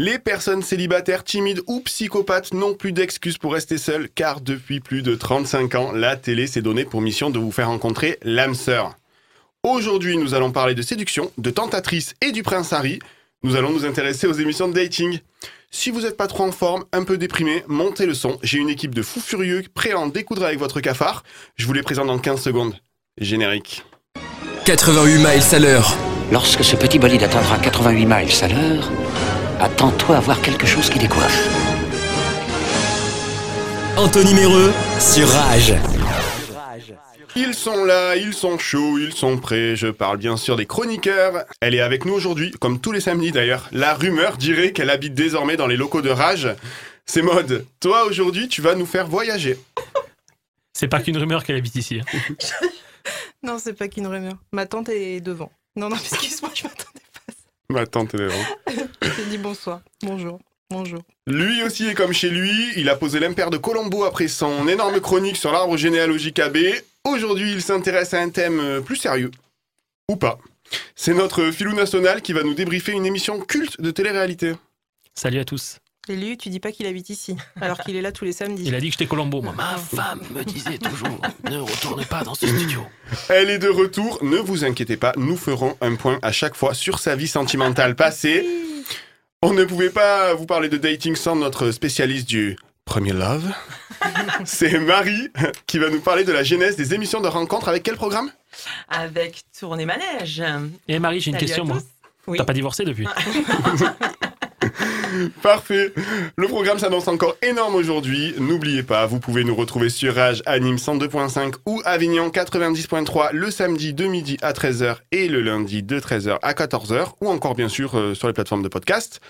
Les personnes célibataires, timides ou psychopathes n'ont plus d'excuses pour rester seules, car depuis plus de 35 ans, la télé s'est donnée pour mission de vous faire rencontrer l'âme sœur. Aujourd'hui, nous allons parler de séduction, de tentatrice et du prince Harry. Nous allons nous intéresser aux émissions de dating. Si vous n'êtes pas trop en forme, un peu déprimé, montez le son. J'ai une équipe de fous furieux prêts à en découdre avec votre cafard. Je vous les présente dans 15 secondes. Générique. 88 miles à l'heure. Lorsque ce petit bolide atteindra 88 miles à l'heure, attends-toi à voir quelque chose qui décoiffe. Anthony Méreux sur Rage. Ils sont là, ils sont chauds, ils sont prêts. Je parle bien sûr des chroniqueurs. Elle est avec nous aujourd'hui, comme tous les samedis d'ailleurs. La rumeur dirait qu'elle habite désormais dans les locaux de Rage. C'est mode. Toi aujourd'hui, tu vas nous faire voyager. C'est pas qu'une rumeur qu'elle habite ici. hein. Non, c'est pas qu'une rumeur. Ma tante est devant. Non, non, excuse-moi, je m'attendais pas. Ma tante est devant. J'ai dit bonsoir. Bonjour. Bonjour. Lui aussi est comme chez lui. Il a posé l'impair de Colombo après son énorme chronique sur l'arbre généalogique AB. Aujourd'hui, il s'intéresse à un thème euh, plus sérieux. Ou pas. C'est notre filou national qui va nous débriefer une émission culte de télé-réalité. Salut à tous. Lui, tu dis pas qu'il habite ici, alors qu'il est là tous les samedis. Il a dit que j'étais Colombo, moi. Ma femme me disait toujours ne retourne pas dans ce studio. Elle est de retour, ne vous inquiétez pas, nous ferons un point à chaque fois sur sa vie sentimentale passée. On ne pouvait pas vous parler de dating sans notre spécialiste du premier love. C'est Marie qui va nous parler de la genèse des émissions de rencontres avec quel programme? Avec Tournée Manège. Et Marie, j'ai une Salut question, moi. Oui. T'as pas divorcé depuis? Parfait. Le programme s'annonce encore énorme aujourd'hui. N'oubliez pas, vous pouvez nous retrouver sur Rage à Nîmes 102.5 ou Avignon 90.3 le samedi de midi à 13h et le lundi de 13h à 14h ou encore bien sûr euh, sur les plateformes de podcast.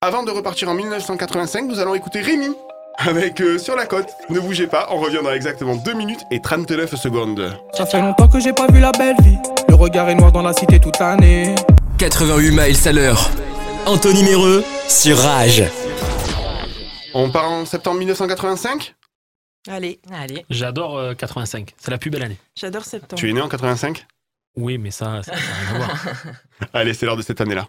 Avant de repartir en 1985, nous allons écouter Rémi avec euh, Sur la côte. Ne bougez pas, on revient dans exactement 2 minutes et 39 secondes. Ça fait longtemps que j'ai pas vu la belle vie. Le regard est noir dans la cité toute l'année. 88 miles à l'heure. Anthony Méreux sur Rage. On part en septembre 1985 Allez, Allez. J'adore euh, 85. C'est la plus belle année. j'adore septembre. Tu es né en 85 Oui, mais ça, ça n'a rien à voir. Allez, c'est l'heure de cette année-là.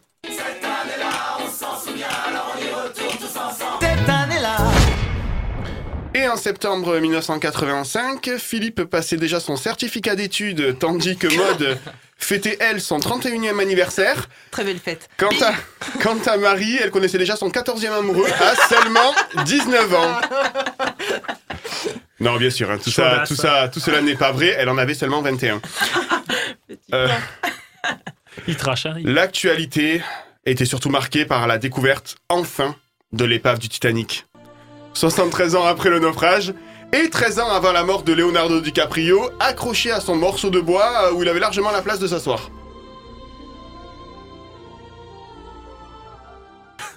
En septembre 1985, Philippe passait déjà son certificat d'études, tandis que Maud fêtait, elle, son 31e anniversaire. Très belle fête. Quant à, quant à Marie, elle connaissait déjà son 14e amoureux à seulement 19 ans. Non, bien sûr, hein, tout, ça, tout, ça, tout cela n'est pas vrai, elle en avait seulement 21. Euh, Il trache, hein. il- L'actualité était surtout marquée par la découverte, enfin, de l'épave du Titanic. 73 ans après le naufrage, et 13 ans avant la mort de Leonardo DiCaprio, accroché à son morceau de bois euh, où il avait largement la place de s'asseoir.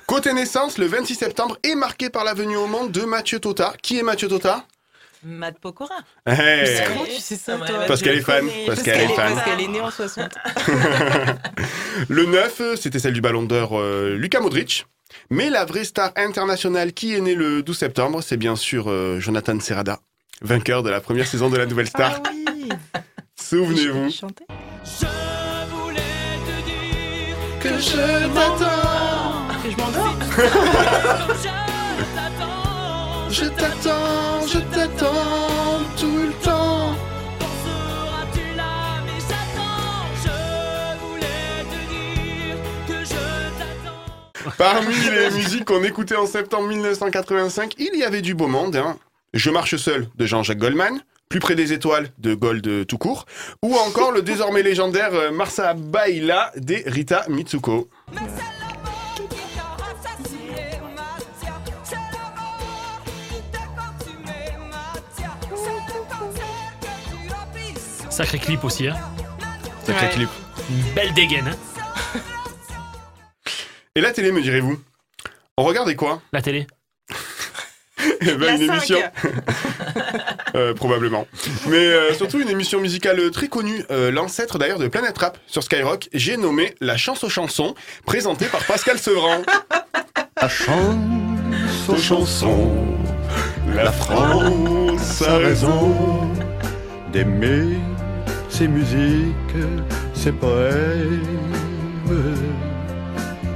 Côté naissance, le 26 septembre est marqué par la venue au monde de Mathieu Tota. Qui est Mathieu Tota? Matt Pokora. Hey. Comment tu sais ça, Ouais, toi Parce qu'elle le est fan, parce Parce qu'elle est fan. Parce qu'elle est née en 60. Le 9, c'était celle du ballon d'or euh, Luka Modric. Mais la vraie star internationale qui est née le 12 septembre, c'est bien sûr euh, Jonathan Serrada, vainqueur de la première saison de la Nouvelle Star. Ah oui Souvenez-vous. Je chantais. Que je t'attends, Que je m'endors je t'attends, je t'attends tout le temps. Parmi les musiques qu'on écoutait en septembre 1985, il y avait du beau monde. hein. Je marche seul de Jean-Jacques Goldman, Plus près des étoiles de Gold tout court, ou encore le désormais légendaire euh, Marsa Baila des Rita Mitsuko. Sacré clip aussi, hein. Sacré Ouais. clip. Une belle dégaine, hein. Et la télé, me direz-vous On regardait quoi La télé. Eh ben, La Une émission. Euh, probablement. Mais euh, surtout une émission musicale très connue, euh, l'ancêtre d'ailleurs de Planète Rap sur Skyrock. J'ai nommé La Chance aux chansons, présentée par Pascal Sevran. La chance aux chansons, La France a raison. d'aimer ces musiques, ces poèmes.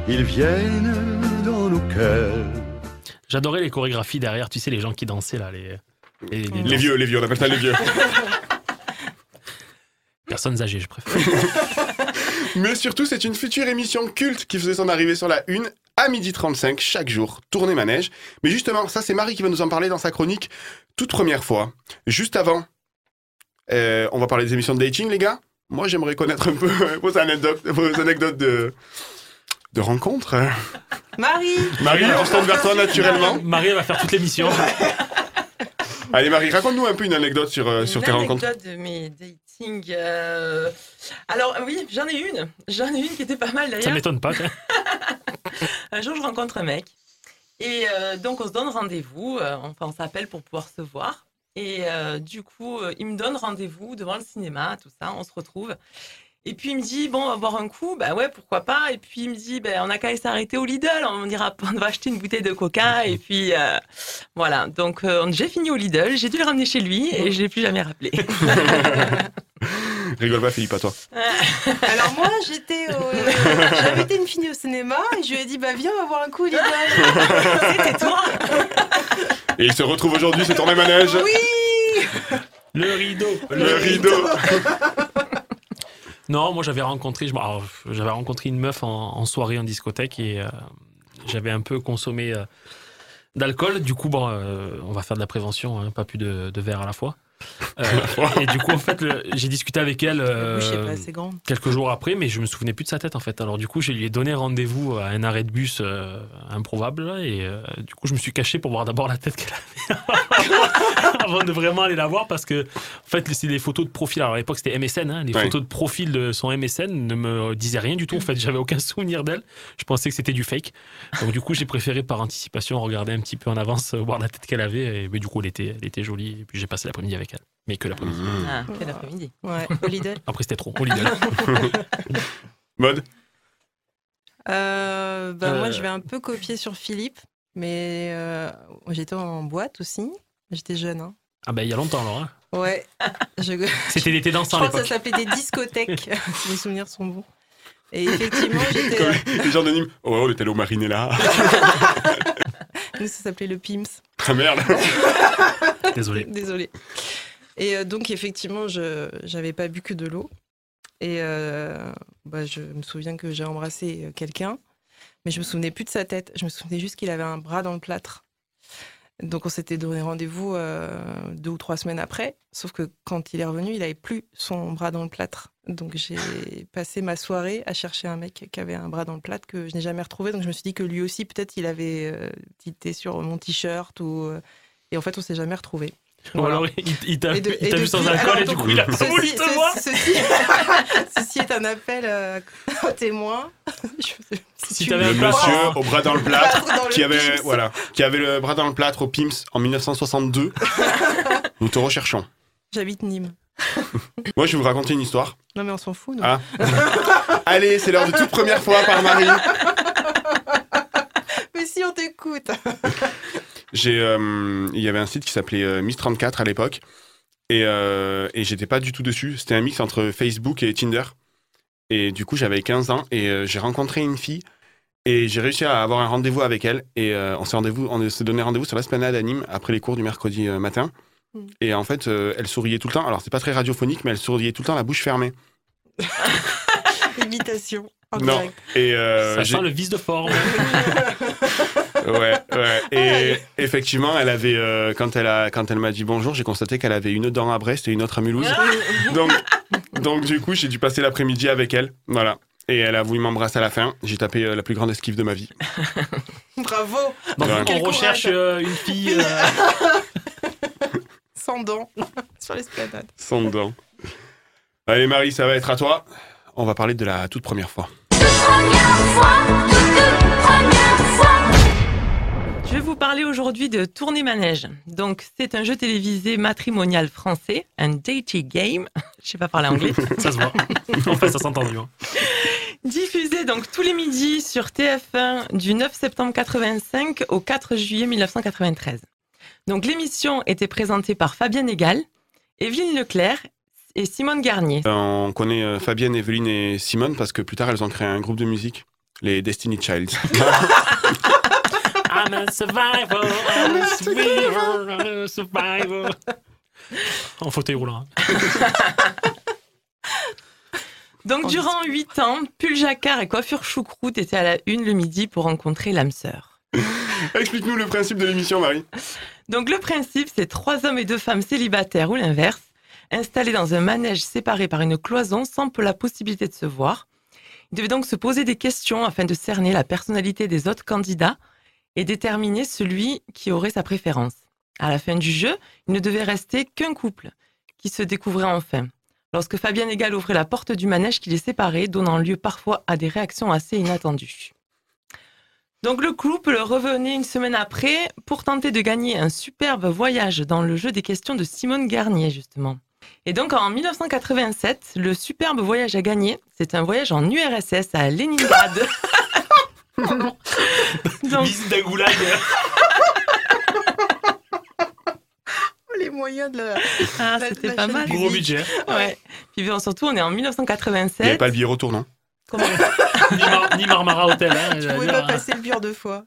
Ils viennent dans nos J'adorais les chorégraphies derrière, tu sais, les gens qui dansaient là, les, les, les Les vieux, les vieux, on appelle ça les vieux. personnes âgées, je préfère. Mais surtout, c'est une future émission culte qui faisait son arrivée sur la une à midi 35 chaque jour, tournée manège. Mais justement, ça c'est Marie qui va nous en parler dans sa chronique toute première fois. Juste avant, euh, on va parler des émissions de dating, les gars. Moi, j'aimerais connaître un peu vos anecdotes, vos anecdotes de, de rencontres. Marie Marie, on se tourne vers toi naturellement. Marie, elle va faire toute l'émission. Allez, Marie, raconte-nous un peu une anecdote sur, euh, sur Une tes rencontres. anecdote de mes datings. euh, Alors oui, j'en ai une. J'en ai une qui était pas mal Ça d'ailleurs. m'étonne pas. Un jour, je rencontre un mec. Et euh, donc, on se donne rendez-vous. euh, enfin, on s'appelle pour pouvoir se voir. Et euh, du coup, euh, il me donne rendez-vous devant le cinéma, tout ça. On se retrouve. Et puis, il me dit, bon, on va boire un coup. Bah ouais, pourquoi pas. Et puis, il me dit, ben, on a qu'à aller s'arrêter au Lidl. On ira, on va acheter une bouteille de coca. Et puis, euh, voilà. Donc, euh, j'ai fini au Lidl. J'ai dû le ramener chez lui. Et je l'ai plus jamais rappelé. Rigole pas, Philippe, à toi. Alors moi, j'étais au... J'avais été une fille au cinéma et je lui ai dit, bah viens, on va voir un coup, Lidl. C'était toi. Et il se retrouve aujourd'hui, c'est tournée manège. Oui Le rideau. Le rideau. Non, moi j'avais rencontré, j'avais rencontré une meuf en, soirée en discothèque et euh, j'avais un peu consommé euh, d'alcool. Du coup, euh, on va faire de la prévention, hein, pas plus de, de verre à la fois. Euh, et du coup, en fait, j'ai discuté avec elle euh, pas quelques jours après, mais je me souvenais plus de sa tête en fait. Alors du coup, je lui ai donné rendez-vous à un arrêt de bus euh, improbable et euh, du coup, je me suis caché pour voir d'abord la tête qu'elle avait avant de vraiment aller la voir parce que en fait, c'est des photos de profil. Alors à l'époque, c'était MSN. hein, les Ouais. photos de profil de son MSN ne me disaient rien du tout. En fait, j'avais aucun souvenir d'elle. Je pensais que c'était du fake. Donc du coup, j'ai préféré par anticipation regarder un petit peu en avance, voir la tête qu'elle avait. Et mais, du coup, elle était, elle était jolie. Et puis j'ai passé l'après-midi avec elle, mais que l'après-midi. Ah, quel après-midi. Ouais, au Lidl. Après, c'était trop. Au Lidl. Mode Euh, bah, Moi, Euh. je vais un peu copier sur Philippe, mais euh, j'étais en boîte aussi. J'étais jeune. Hein. Ah ben il y a longtemps alors. hein. Ouais. Je... C'était l'été Je dansant à crois que ça l'époque. s'appelait des discothèques, si mes souvenirs sont bons. Et effectivement, j'étais. Les gens anonymes. Oh, on était allé au Marinella. Nous, ça s'appelait le PIMS. Ah merde. Désolé. Désolée. Et euh, donc, effectivement, je n'avais pas bu que de l'eau. Et euh, bah, je me souviens que j'ai embrassé euh, quelqu'un, mais je me souvenais plus de sa tête. Je me souvenais juste qu'il avait un bras dans le plâtre. Donc, on s'était donné rendez-vous deux ou trois semaines après. Sauf que quand il est revenu, il avait plus son bras dans le plâtre. Donc, j'ai passé ma soirée à chercher un mec qui avait un bras dans le plâtre que je n'ai jamais retrouvé. Donc, je me suis dit que lui aussi, peut-être, il avait euh, sur mon t-shirt et en fait, on s'est jamais retrouvé. Ou alors il, t'a vu sans alcool et du coup il a pas voulu Ceci, te voir. ce- ceci, ceci est un appel euh, aux témoins. Si Le monsieur au bras dans le plâtre. qui avait, voilà, qui avait le bras dans le plâtre au PIMS en 1962. Nous te recherchons. J'habite Nîmes. Moi, je vais vous raconter une histoire. Non, mais on s'en fout. nous. Ah. Allez, c'est l'heure de toute première fois par Marie. Mais si on t'écoute. J'ai, euh, il y avait un site qui s'appelait euh, Miss 34 à l'époque. Et, euh, et j'étais pas du tout dessus. C'était un mix entre Facebook et Tinder. Et du coup, j'avais 15 ans et euh, j'ai rencontré une fille. Et j'ai réussi à avoir un rendez-vous avec elle. Et euh, on s'est rendez-vous, on s'est donné rendez-vous sur l'esplanade à Nîmes après les cours du mercredi euh, matin. Mm. Et en fait, euh, elle souriait tout le temps. Alors, c'est pas très radiophonique, mais elle souriait tout le temps la bouche fermée. Imitation. En Non. direct. Et euh, Ça sent le vice de forme. Ouais, ouais. Et Ouais. effectivement, elle avait, euh, quand elle a, quand elle m'a dit bonjour, j'ai constaté qu'elle avait une dent à Brest et une autre à Mulhouse. donc, donc du coup, j'ai dû passer l'après-midi avec elle. Voilà. Et elle a voulu m'embrasser à la fin. J'ai tapé euh, la plus grande esquive de ma vie. Bravo. Donc Ouais. on Quel recherche courage. euh, une fille. euh, Sans dents. Sur l'esplanade. Sans dents. Allez, Marie, ça va être à toi. On va parler de la toute première fois. Je vais vous parler aujourd'hui de Tournée Manège. Donc, c'est un jeu télévisé matrimonial français, un dating game. Je sais pas parler anglais. ça se voit. Enfin, ça s'entend mieux. hein. Diffusé donc tous les midis sur TF1 du 9 septembre 85 au 4 juillet 1993. Donc, l'émission était présentée par Fabienne Egal, Evelyne Leclerc et Simone Garnier. Euh, on connaît euh, Fabienne, Evelyne et Simone parce que plus tard, elles ont créé un groupe de musique, les Destiny Childs. I'm a survivor, I'm a survivor, I'm a survivor. En fauteuil roulant. Donc, durant 8 ans, pull jacquard et coiffure choucroute étaient à la une le midi pour rencontrer l'âme sœur. Explique-nous le principe de l'émission, Marie. Donc, le principe, c'est trois hommes et deux femmes célibataires ou l'inverse, installés dans un manège séparé par une cloison sans la possibilité de se voir. Ils devaient donc se poser des questions afin de cerner la personnalité des autres candidats et déterminer celui qui aurait sa préférence. À la fin du jeu, il ne devait rester qu'un couple qui se découvrait enfin. Lorsque Fabienne Egal ouvrait la porte du manège qui les séparait, donnant lieu parfois à des réactions assez inattendues. Donc le couple revenait une semaine après pour tenter de gagner un superbe voyage dans le jeu des questions de Simone Garnier, justement. Et donc en 1987, le superbe voyage à gagner, c'est un voyage en URSS à Leningrad. Donc- Visite d'un goulag. Les moyens de la. Ah, La- c'était la pas mal. du Gros budget. Ouais. Puis bon, surtout, on est en Il n'y avait 1987. pas le billet retour, non Comment- Ni, Mar- ni Marmara Hotel. Hein, Tu pouvais dire, pas passer le pire deux fois.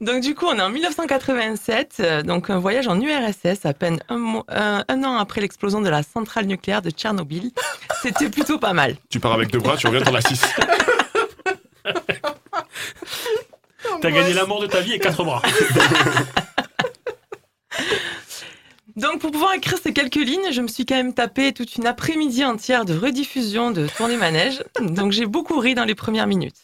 Donc du coup, on est en 1987, euh, donc un voyage en URSS, à peine un, mois- un- un an après l'explosion de la centrale nucléaire de Tchernobyl. C'était plutôt pas mal. Tu pars avec deux bras, tu reviens, t'en as six. T'as gagné l'amour de ta vie et quatre bras. Donc pour pouvoir écrire ces quelques lignes, je me suis quand même tapé toute une après-midi entière de rediffusion de Tournée Manège. Donc j'ai beaucoup ri dans les premières minutes.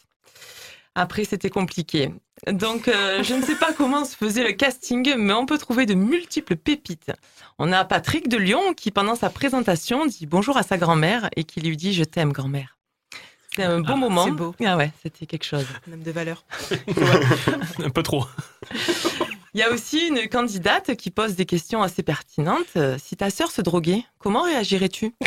Après, c'était compliqué. Donc, euh, je ne sais pas comment se faisait le casting, mais on peut trouver de multiples pépites. On a Patrick de Lyon qui, pendant sa présentation, dit bonjour à sa grand-mère et qui lui dit Je t'aime, grand-mère. C'est un beau Ah, moment. c'est beau. Ah ouais, c'était quelque chose. Un homme de valeur. Un peu trop. Il y a aussi une candidate qui pose des questions assez pertinentes. Si ta sœur se droguait, comment réagirais-tu?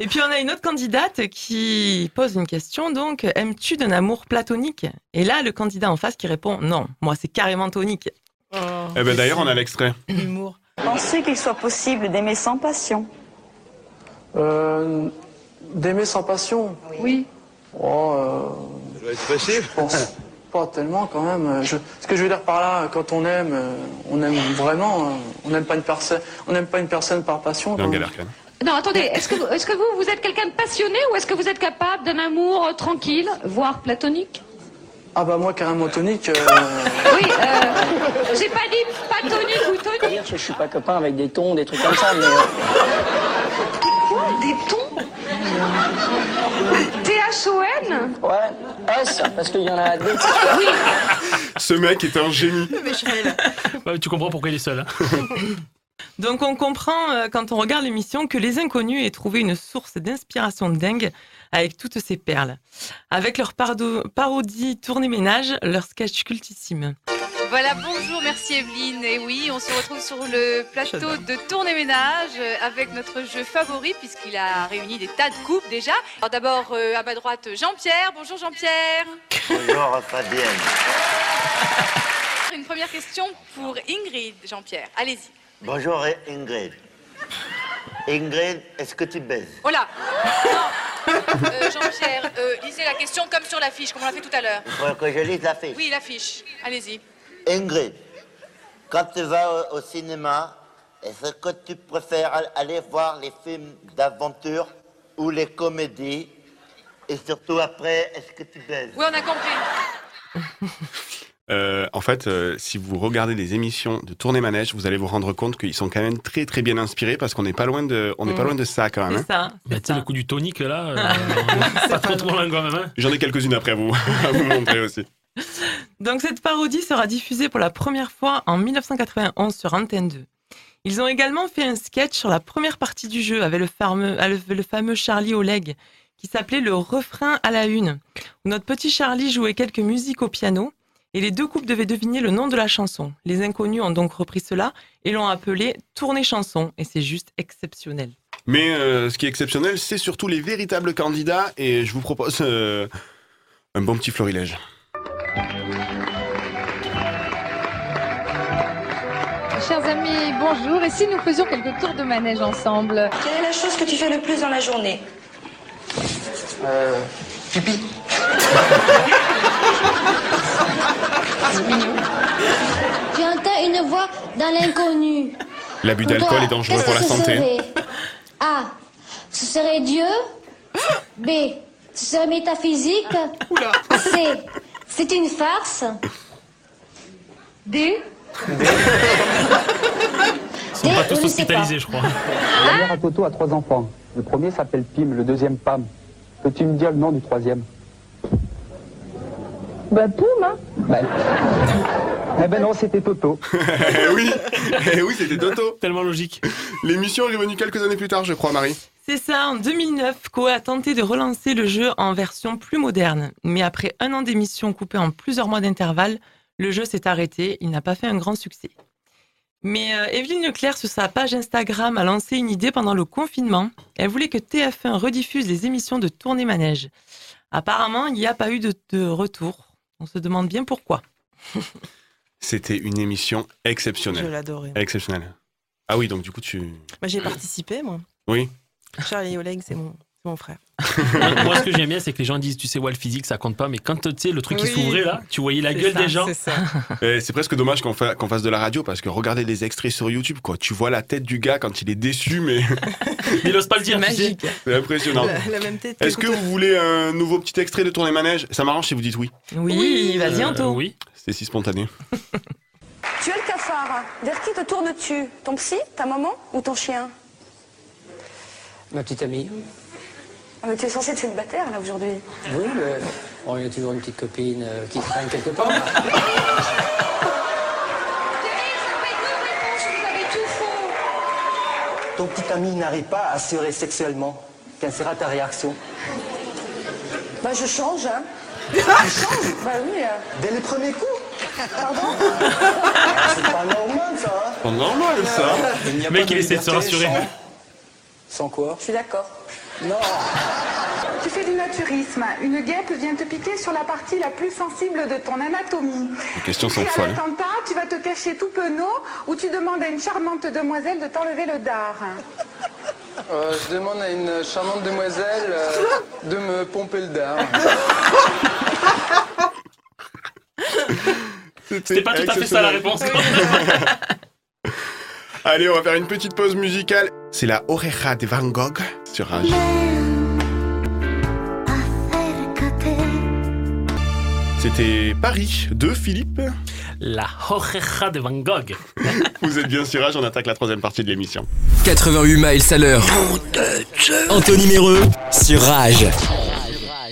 Et puis on a une autre candidate qui pose une question, donc, aimes-tu d'un amour platonique? Et là, le candidat en face qui répond, non, moi c'est carrément tonique. Eh ben d'ailleurs, on a l'extrait. L'humour. Pensez qu'il soit possible d'aimer sans passion Euh, D'aimer sans passion Oui. Oh, euh, je pense pas tellement quand même. Je- ce que je veux dire par là, quand on aime, euh, on aime vraiment. On n'aime pas une personne, on n'aime pas une personne par passion. Can. Non, attendez, est-ce que, vous- est-ce que vous, vous êtes quelqu'un de passionné ou est-ce que vous êtes capable d'un amour tranquille, voire platonique? Ah bah moi carrément tonique. euh, Oui, euh, j'ai pas dit pas tonique ou tonique. Je suis pas copain avec des tons, des trucs comme ça, mais. Des tons T-H-O-N Ouais, S, parce qu'il y en a des. Oui, Ce mec est un génie. Ouais, tu comprends pourquoi il est seul. hein. Donc on comprend euh, quand on regarde l'émission que les inconnus aient trouvé une source d'inspiration dingue avec toutes ces perles. Avec leur pardo- parodie tournée ménage, leur sketch cultissime. Voilà, bonjour, merci Evelyne. Et oui, on se retrouve sur le plateau de Tournée Ménage euh, avec notre jeu favori puisqu'il a réuni des tas de coupes déjà. Alors d'abord euh, à ma droite Jean-Pierre. Bonjour Jean-Pierre. Bonjour Fabienne. Une première question pour Ingrid, Jean-Pierre. Allez-y. Bonjour Ingrid. Ingrid, est-ce que tu baises? Oh là Non Euh, Jean-Pierre, euh, lisez la question comme sur l'affiche, comme on l'a fait tout à l'heure. Il faut que je lise la fiche. Oui, l'affiche. Allez-y. Ingrid, quand tu vas au, au cinéma, est-ce que tu préfères al- aller voir les films d'aventure ou les comédies? Et surtout après, est-ce que tu baises? Oui, on a compris. Euh, en fait, euh, si vous regardez les émissions de Tournée Manège, vous allez vous rendre compte qu'ils sont quand même très très bien inspirés parce qu'on n'est pas loin de, on n'est pas Mm. loin de ça quand même. C'est hein. ça. Bah, tu sais, le coup du tonique, là, euh, pas trop trop loin quand même. hein. J'en ai quelques-unes après à vous, à vous montrer aussi. Donc cette parodie sera diffusée pour la première fois en 1991 sur Antenne 2. Ils ont également fait un sketch sur la première partie du jeu avec le fameux, Charlie Oleg qui s'appelait le refrain à la une, où notre petit Charlie jouait quelques musiques au piano et les deux couples devaient deviner le nom de la chanson. Les inconnus ont donc repris cela et l'ont appelé Tournée chanson et c'est juste exceptionnel. Mais euh, ce qui est exceptionnel, c'est surtout les véritables candidats et je vous propose euh, un bon petit florilège. Chers amis, bonjour. Et si nous faisions quelques tours de manège ensemble? Quelle est la chose que tu fais le plus dans la journée? Euh. Pipi. C'est mignon. Une voix dans l'inconnu. L'abus d'alcool est dangereux pour la santé. A. Ce serait Dieu. B. Ce serait métaphysique. C. C'est une farce. D. Ils sont pas tous hospitalisés, je crois. La mère à Toto a trois enfants. Le premier s'appelle Pim, le deuxième Pam. Peux-tu me dire le nom du troisième? Bah, Poum, hein Eh ben non, c'était Toto. Eh oui, eh oui, c'était Toto. Tellement logique. L'émission est revenue quelques années plus tard, je crois, Marie. C'est ça, en 2009, Koei a tenté de relancer le jeu en version plus moderne. Mais après un an d'émission coupée en plusieurs mois d'intervalle, le jeu s'est arrêté, il n'a pas fait un grand succès. Mais euh, Evelyne Leclerc, sur sa page Instagram, a lancé une idée pendant le confinement. Elle voulait que TF1 rediffuse les émissions de tournée manège. Apparemment, il n'y a pas eu de, de retour. On se demande bien pourquoi. C'était une émission exceptionnelle. Je l'adorais. Exceptionnelle. Ah oui, donc du coup, tu. Moi, j'ai participé, moi. Oui. Charlie Oleg, c'est mon, mon frère. moi, moi, ce que j'aime bien, c'est que les gens disent, tu sais, ouais, le physique, ça compte pas, mais quand tu sais, le truc qui Oui. s'ouvrait là, tu voyais la C'est gueule ça, des gens. c'est C'est presque dommage qu'on fa- qu'on fasse de la radio parce que regardez les extraits sur YouTube, quoi. Tu vois la tête du gars quand il est déçu, mais Il ose pas le dire. Magique. c'est impressionnant. La, la même tête. Est-ce que vous voulez un nouveau petit extrait de Tournée Manège Ça m'arrange si vous dites oui. Oui, vas-y, Euh, Anto. oui. C'est si spontané. Tu es le cafard. Vers qui te tournes-tu? Ton psy, ta maman? Ou ton chien? Ma petite amie. Ah, mais Tu es censé être célibataire là aujourd'hui. Oui, mais bon, il y a toujours une petite copine euh, qui traîne quelque part. Vous avez tout faux. Ton petit ami n'arrive pas à assurer sexuellement. Quelle sera ta réaction? Bah je change, hein. Tu changes? Bah oui. euh. Dès le premier coup Pardon? C'est pas normal ça hein C'est normal ça. Il n'y a Le mec, il essaie de se liberté rassurer. sans- Sans quoi? Je suis d'accord. Non Tu fais du naturisme. Une guêpe vient te piquer sur la partie la plus sensible de ton anatomie. Les questions sont folles. l'attentat, tu vas te cacher tout penaud ou tu demandes à une charmante demoiselle de t'enlever le dard. Euh, Je demande à une charmante demoiselle euh, de me pomper le dard. C'était pas tout à fait ça la réponse. Allez, on va faire une petite pause musicale. C'est la Oreja de Van Gogh C'était Paris de Philippe. La Oreja de Van Gogh. Vous êtes bien sur Rage, on attaque la troisième partie de l'émission. 88 miles à l'heure. Anthony Méreux sur Rage.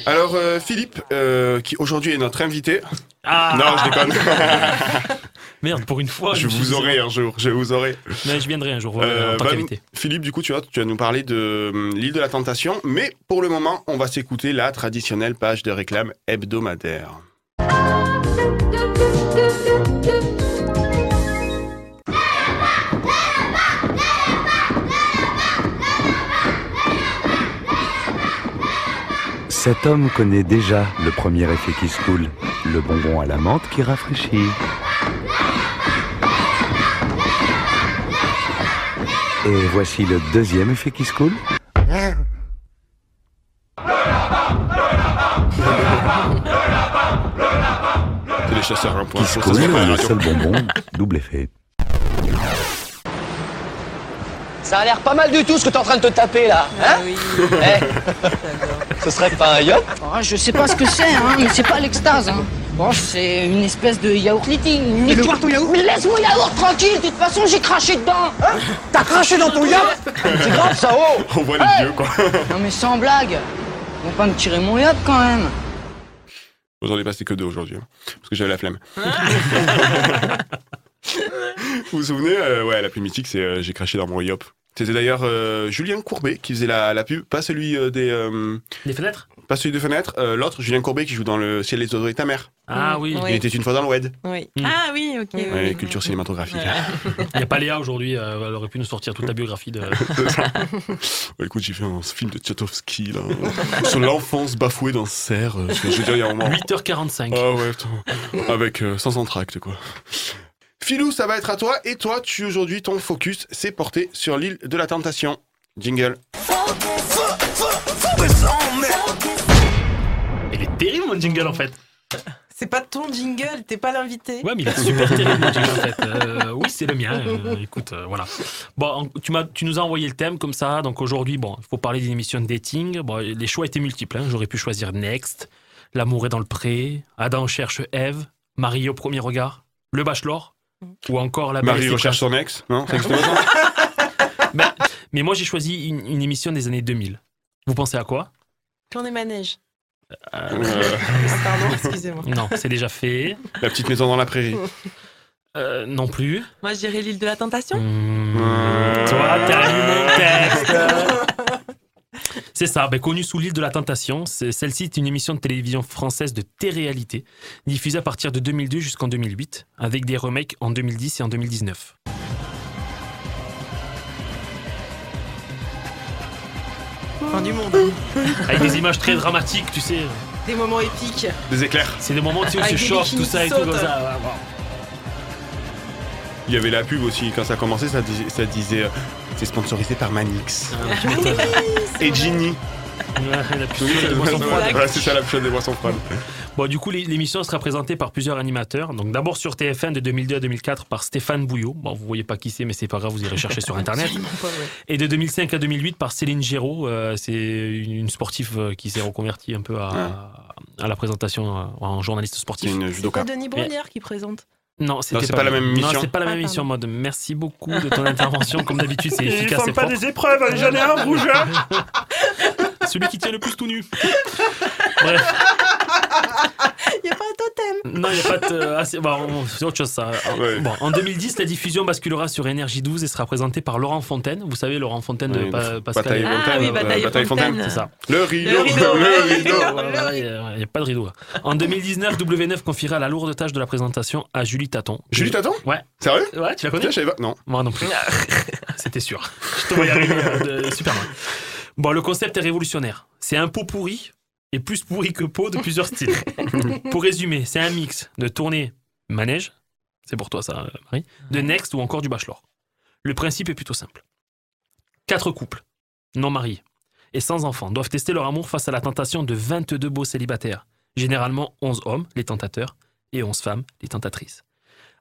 Alors, euh, Philippe, euh, qui aujourd'hui est notre invité. Ah. Non, je déconne. Merde, pour une fois. je vous aurai un jour, je vous aurai. Mais je viendrai un jour euh, en tant bah, qu'invité. Philippe, du coup, tu vois, tu vas nous parler de hum, l'île de la Tentation, mais pour le moment, on va s'écouter la traditionnelle page de réclame hebdomadaire. Cet homme connaît déjà le premier effet qui se coule, le bonbon à la menthe qui rafraîchit. Et voici le deuxième effet qui se coule. C'est les chasseurs un point. Qui se coule, le seul bonbon, double effet. Ça a l'air pas mal du tout ce que t'es en train de te taper là. Hein Eh, Ce serait pas un yacht? Oh, je sais pas ce que c'est, hein, mais c'est pas l'extase. Hein. Bon, c'est une espèce de yaourt liting. Nique-toi ton yaourt? Mais laisse mon yaourt tranquille, de toute façon j'ai craché dedans. T'as craché dans ton yacht C'est grave ça, oh On voit les yeux, quoi. Non mais sans blague. Ils vont pas me tirer mon yacht quand même. J'en ai passé que deux aujourd'hui, hein, parce que j'avais la flemme. vous vous souvenez euh, Ouais, la plus mythique, c'est euh, J'ai craché dans mon yop. C'était d'ailleurs euh, Julien Courbet qui faisait la, la pub, pas celui euh, des. euh, Des fenêtres? pas celui de fenêtre, euh, l'autre, Julien Courbet qui joue dans le ciel des oiseaux et ta mère. Ah oui. Il était une fois dans le web. Oui. Ah oui, ok. oui, Ouais, oui. culture cinématographique. Il n'y a pas Léa aujourd'hui, euh, elle aurait pu nous sortir toute la biographie de. Ouais, écoute, j'ai fait un film de Tchaikovsky là, sur l'enfance bafouée d'un cerf. euh, je veux dire, il y a un moment. 8h45. Ah ouais. Avec euh, sans entracte quoi. Philou, ça va être à toi. Et toi, tu aujourd'hui, ton focus s'est porté sur l'île de la Tentation. Jingle. Il est terrible mon jingle en fait. C'est pas ton jingle, t'es pas l'invité. Ouais, mais il est super terrible, mon jingle, en fait. Euh, oui, c'est le mien. euh, écoute, euh, voilà. Bon, en- tu, m'as, tu nous as envoyé le thème comme ça. Donc aujourd'hui, bon, il faut parler d'une émission de dating. Bon, les choix étaient multiples. hein. J'aurais pu choisir Next, L'amour est dans le pré, Adam cherche Eve, Marie au premier regard, Le Bachelor, ou encore La Marie recherche son ex, non C'est exactement ça Mais, mais moi, j'ai choisi une, une émission des années 2000. Vous pensez à quoi? Tournez manège. Euh, Pardon, excusez-moi. Non, c'est déjà fait. La petite maison dans la prairie. Euh, non plus. Moi, je dirais l'île de la tentation. Toi, t'as lu mon texte. C'est ça, ben, connu sous l'île de la tentation. Celle-ci est une émission de télévision française de télé-réalité, diffusée à partir de 2002 jusqu'en 2008, avec des remakes en 2010 et en 2019. Fin du monde. Avec des images très dramatiques, tu sais. Des moments épiques. Des éclairs. C'est des moments tu sais, où chauffe, bikinis tout ça et qui tout comme ça. Il y avait la pub aussi, quand ça a commencé, ça, dis- ça disait euh, c'est sponsorisé par Manix. Et Ginny. C'est- boissons ouais, froides. Voilà, c'est ça la puce des boissons froides. Bon, du coup, l'é- l'émission sera présentée par plusieurs animateurs. Donc, d'abord sur TF1 de 2002 à 2004 par Stéphane Bouillot. Bon, vous voyez pas qui c'est, mais c'est pas grave, vous irez chercher sur Internet. Et de 2005 à 2008 par Céline Géraud. euh, c'est une, une sportive euh, qui s'est reconvertie un peu à, à la présentation euh, en journaliste sportif. Une C'est Denis Brogniart qui présente. Non, c'était c'est pas la même Non, émission. c'est pas la même Ah, émission. Mode, merci beaucoup de ton intervention. Comme d'habitude, c'est efficace et propre. épreuves, j'en ai un rouge. Celui qui tient le plus tout nu. Bref. Il n'y a pas un totem. Non, il n'y a pas de. ah, c'est on- c'est autre chose, ça. Ouais. Bon, en 2010, la diffusion basculera sur Énergie 12 et sera présentée par Laurent Fontaine. Vous savez, Laurent Fontaine de Oui, Pa- Pascal. Bataille et- Ah Fontaine, oui, euh, Bataille Bataille Fontaine. Fontaine. C'est ça. Le rideau, Le rideau, le rideau. Il n'y a, pas de rideau. là. En 2019, W9 confiera la lourde tâche de la présentation à Julie Taton. Julie Taton? Ouais. Sérieux? Ouais, tu la connais? Tiens, je savais pas. Non. Moi non plus. C'était sûr. Je te voyais arriver euh, de. Bon, le concept est révolutionnaire. C'est un pot pourri et plus pourri que pot de plusieurs styles. pour résumer, c'est un mix de tournée manège, c'est pour toi ça, Marie, de Next ou encore du Bachelor. Le principe est plutôt simple. Quatre couples, non mariés et sans enfants, doivent tester leur amour face à la tentation de 22 beaux célibataires. Généralement 11 hommes, les tentateurs, et 11 femmes, les tentatrices.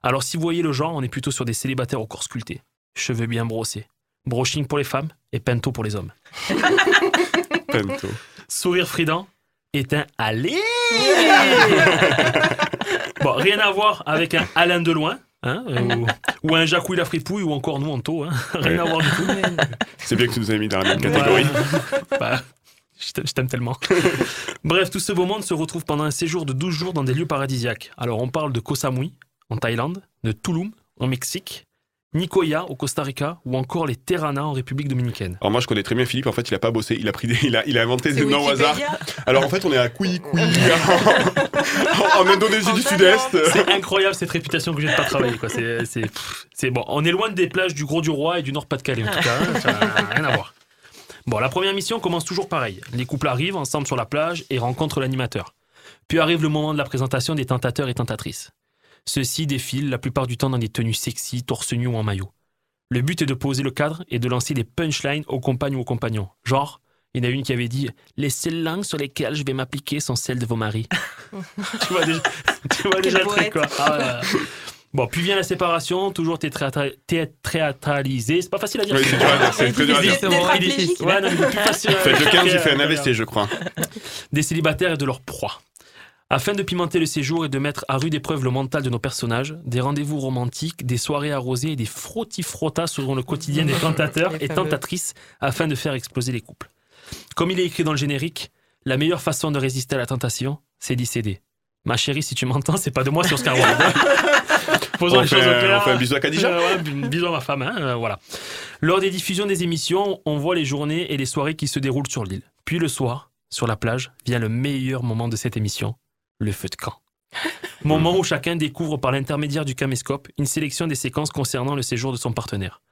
Alors si vous voyez le genre, on est plutôt sur des célibataires au corps sculpté, cheveux bien brossés, brushing pour les femmes et pento pour les hommes. Pento. Sourire frident est un allez Bon, rien à voir avec un Alain Deloin, hein, euh, ou, ou un Jacouille la fripouille, ou encore nous en taux, hein, rien à voir du tout. C'est bien que tu nous aies mis dans la même catégorie. Bah, je t'aime- je t'aime tellement. Bref, tout ce beau monde se retrouve pendant un séjour de 12 jours dans des lieux paradisiaques. Alors, on parle de Koh Samui, en Thaïlande, de Tulum, en Mexique, Nicoya, au Costa Rica, ou encore les Terrana, en République dominicaine. Alors moi je connais très bien Philippe, en fait il a pas bossé, il a pris des, il a, il a inventé des noms au hasard. Alors en fait on est à Kui Kui, en, en Indonésie En du. Sud-Est. C'est incroyable cette réputation que j'ai de pas travailler. Quoi. C'est, c'est, pff, c'est bon. On est loin des plages du Gros du Roi et du Nord-Pas-de-Calais en tout cas. hein. Ça n'a rien à voir. Bon, la première mission commence toujours pareil. Les couples arrivent ensemble sur la plage et rencontrent l'animateur. Puis arrive le moment de la présentation des tentateurs et tentatrices. Ceux-ci défilent la plupart du temps dans des tenues sexy, torse nu ou en maillot. Le but est de poser le cadre et de lancer des punchlines aux compagnes ou aux compagnons. Genre, il y en a une qui avait dit Les seules langues sur lesquelles je vais m'appliquer sont celles de vos maris. tu vois déjà, tu vois Quel déjà le truc, quoi. Ah. Bon, puis vient la séparation, toujours théâtra- thé- théâtralisé. C'est pas facile à dire. Oui, c'est dur à dire, c'est très dur à dire. Plus facile Faites le 15, il fait un AVC je crois. des célibataires et de leurs proies. Afin de pimenter le séjour et de mettre à rude épreuve le mental de nos personnages, des rendez-vous romantiques, des soirées arrosées et des frottis-frottas seront le quotidien des tentateurs et tentatrices afin de faire exploser les couples. Comme il est écrit dans le générique, la meilleure façon de résister à la tentation, c'est d'y céder. Ma chérie, si tu m'entends, c'est pas de moi, c'est Oscar Wilde. Posons On les choses fait- au clair. on fait un bisou à Khadija Euh, ouais, b- bisous à ma femme, hein, euh, voilà. Lors des diffusions des émissions, on voit les journées et les soirées qui se déroulent sur l'île. Puis le soir, sur la plage, vient le meilleur moment de cette émission, le feu de camp. Moment où chacun découvre par l'intermédiaire du caméscope une sélection des séquences concernant le séjour de son partenaire.